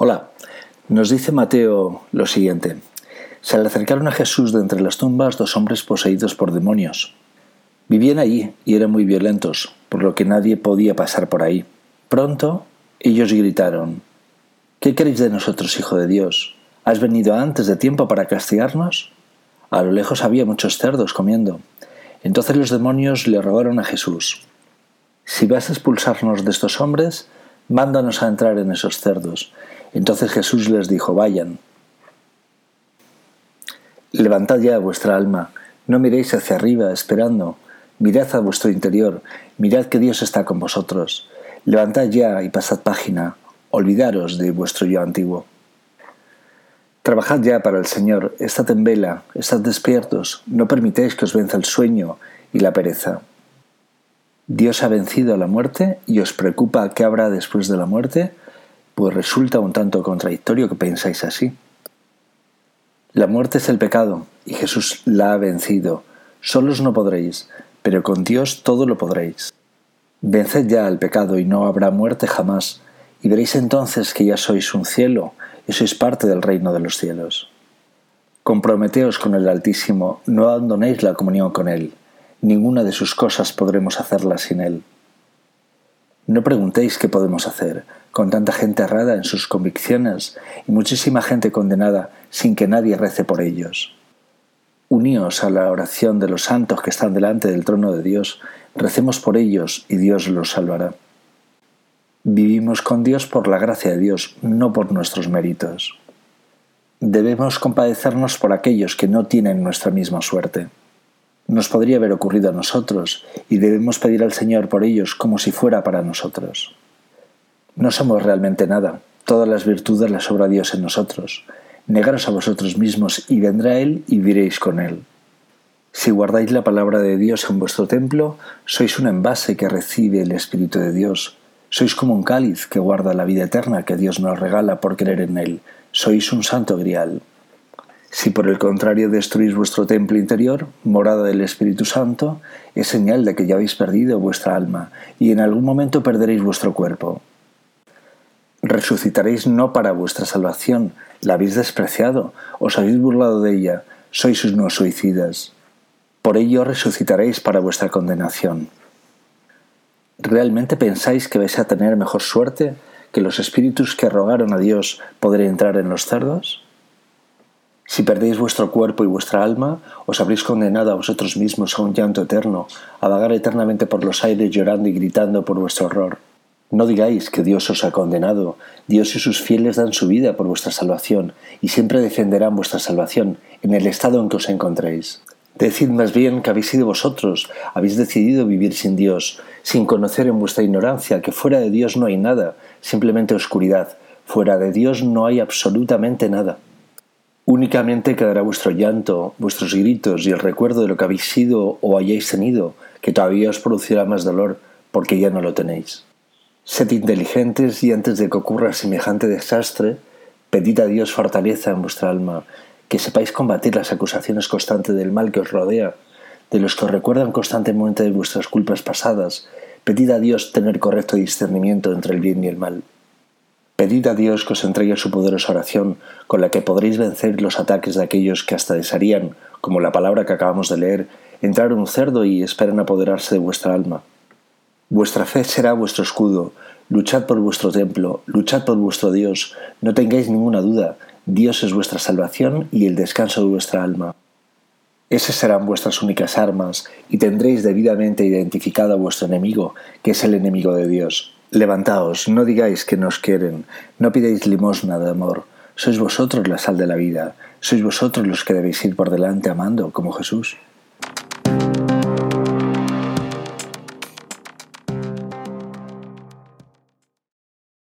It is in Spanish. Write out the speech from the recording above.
Hola, nos dice Mateo lo siguiente. Se le acercaron a Jesús de entre las tumbas dos hombres poseídos por demonios. Vivían allí y eran muy violentos, por lo que nadie podía pasar por ahí. Pronto ellos gritaron, ¿Qué queréis de nosotros, Hijo de Dios? ¿Has venido antes de tiempo para castigarnos? A lo lejos había muchos cerdos comiendo. Entonces los demonios le rogaron a Jesús, Si vas a expulsarnos de estos hombres, mándanos a entrar en esos cerdos. Entonces Jesús les dijo, vayan. Levantad ya vuestra alma, no miréis hacia arriba esperando, mirad a vuestro interior, mirad que Dios está con vosotros. Levantad ya y pasad página, olvidaros de vuestro yo antiguo. Trabajad ya para el Señor, estad en vela, estad despiertos, no permitéis que os venza el sueño y la pereza. Dios ha vencido a la muerte y os preocupa qué habrá después de la muerte, pues resulta un tanto contradictorio que pensáis así. La muerte es el pecado, y Jesús la ha vencido. Solos no podréis, pero con Dios todo lo podréis. Venced ya al pecado y no habrá muerte jamás, y veréis entonces que ya sois un cielo y sois parte del reino de los cielos. Comprometeos con el Altísimo, no abandonéis la comunión con Él, ninguna de sus cosas podremos hacerla sin Él. No preguntéis qué podemos hacer, con tanta gente errada en sus convicciones y muchísima gente condenada sin que nadie rece por ellos. Uníos a la oración de los santos que están delante del trono de Dios, recemos por ellos y Dios los salvará. Vivimos con Dios por la gracia de Dios, no por nuestros méritos. Debemos compadecernos por aquellos que no tienen nuestra misma suerte nos podría haber ocurrido a nosotros y debemos pedir al Señor por ellos como si fuera para nosotros. No somos realmente nada, todas las virtudes las obra Dios en nosotros. Negaros a vosotros mismos y vendrá Él y viréis con Él. Si guardáis la palabra de Dios en vuestro templo, sois un envase que recibe el Espíritu de Dios. Sois como un cáliz que guarda la vida eterna que Dios nos regala por creer en Él. Sois un santo grial. Si por el contrario destruís vuestro templo interior, morada del Espíritu Santo, es señal de que ya habéis perdido vuestra alma y en algún momento perderéis vuestro cuerpo. Resucitaréis no para vuestra salvación, la habéis despreciado, os habéis burlado de ella, sois unos suicidas. Por ello resucitaréis para vuestra condenación. ¿Realmente pensáis que vais a tener mejor suerte que los espíritus que rogaron a Dios poder entrar en los cerdos? Si perdéis vuestro cuerpo y vuestra alma, os habréis condenado a vosotros mismos a un llanto eterno, a vagar eternamente por los aires llorando y gritando por vuestro horror. No digáis que Dios os ha condenado. Dios y sus fieles dan su vida por vuestra salvación y siempre defenderán vuestra salvación en el estado en que os encontréis. Decid más bien que habéis sido vosotros, habéis decidido vivir sin Dios, sin conocer en vuestra ignorancia que fuera de Dios no hay nada, simplemente oscuridad. Fuera de Dios no hay absolutamente nada. Únicamente quedará vuestro llanto, vuestros gritos y el recuerdo de lo que habéis sido o hayáis tenido, que todavía os producirá más dolor porque ya no lo tenéis. Sed inteligentes y antes de que ocurra semejante desastre, pedid a Dios fortaleza en vuestra alma, que sepáis combatir las acusaciones constantes del mal que os rodea, de los que os recuerdan constantemente de vuestras culpas pasadas. Pedid a Dios tener correcto discernimiento entre el bien y el mal. Pedid a Dios que os entregue su poderosa oración, con la que podréis vencer los ataques de aquellos que hasta desearían, como la palabra que acabamos de leer, entrar un cerdo y esperan apoderarse de vuestra alma. Vuestra fe será vuestro escudo, luchad por vuestro templo, luchad por vuestro Dios, no tengáis ninguna duda, Dios es vuestra salvación y el descanso de vuestra alma. Esas serán vuestras únicas armas, y tendréis debidamente identificado a vuestro enemigo, que es el enemigo de Dios. Levantaos, no digáis que nos quieren, no pidáis limosna de amor, sois vosotros la sal de la vida, sois vosotros los que debéis ir por delante amando como Jesús.